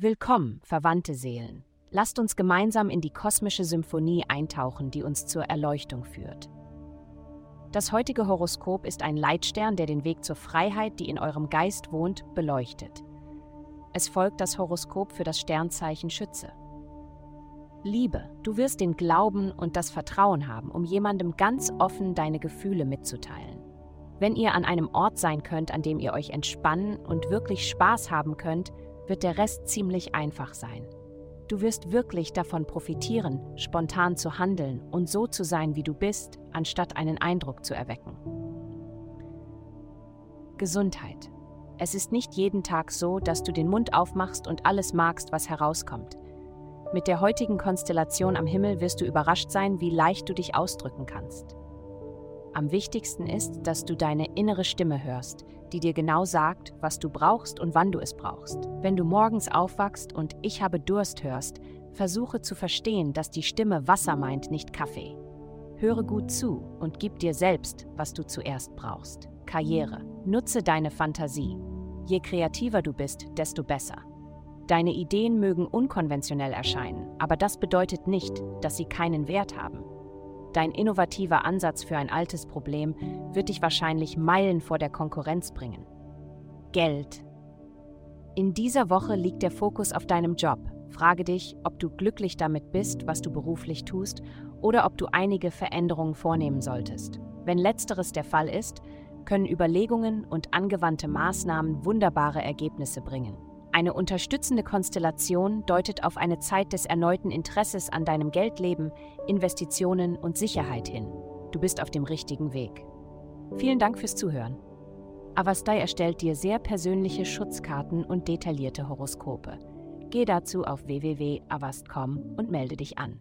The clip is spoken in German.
Willkommen, verwandte Seelen. Lasst uns gemeinsam in die kosmische Symphonie eintauchen, die uns zur Erleuchtung führt. Das heutige Horoskop ist ein Leitstern, der den Weg zur Freiheit, die in eurem Geist wohnt, beleuchtet. Es folgt das Horoskop für das Sternzeichen Schütze. Liebe, du wirst den Glauben und das Vertrauen haben, um jemandem ganz offen deine Gefühle mitzuteilen. Wenn ihr an einem Ort sein könnt, an dem ihr euch entspannen und wirklich Spaß haben könnt, wird der Rest ziemlich einfach sein. Du wirst wirklich davon profitieren, spontan zu handeln und so zu sein, wie du bist, anstatt einen Eindruck zu erwecken. Gesundheit. Es ist nicht jeden Tag so, dass du den Mund aufmachst und alles magst, was herauskommt. Mit der heutigen Konstellation am Himmel wirst du überrascht sein, wie leicht du dich ausdrücken kannst. Am wichtigsten ist, dass du deine innere Stimme hörst, die dir genau sagt, was du brauchst und wann du es brauchst. Wenn du morgens aufwachst und Ich habe Durst hörst, versuche zu verstehen, dass die Stimme Wasser meint, nicht Kaffee. Höre gut zu und gib dir selbst, was du zuerst brauchst. Karriere. Nutze deine Fantasie. Je kreativer du bist, desto besser. Deine Ideen mögen unkonventionell erscheinen, aber das bedeutet nicht, dass sie keinen Wert haben. Dein innovativer Ansatz für ein altes Problem wird dich wahrscheinlich Meilen vor der Konkurrenz bringen. Geld. In dieser Woche liegt der Fokus auf deinem Job. Frage dich, ob du glücklich damit bist, was du beruflich tust, oder ob du einige Veränderungen vornehmen solltest. Wenn letzteres der Fall ist, können Überlegungen und angewandte Maßnahmen wunderbare Ergebnisse bringen. Eine unterstützende Konstellation deutet auf eine Zeit des erneuten Interesses an deinem Geldleben, Investitionen und Sicherheit hin. Du bist auf dem richtigen Weg. Vielen Dank fürs Zuhören. Avastai erstellt dir sehr persönliche Schutzkarten und detaillierte Horoskope. Geh dazu auf www.avast.com und melde dich an.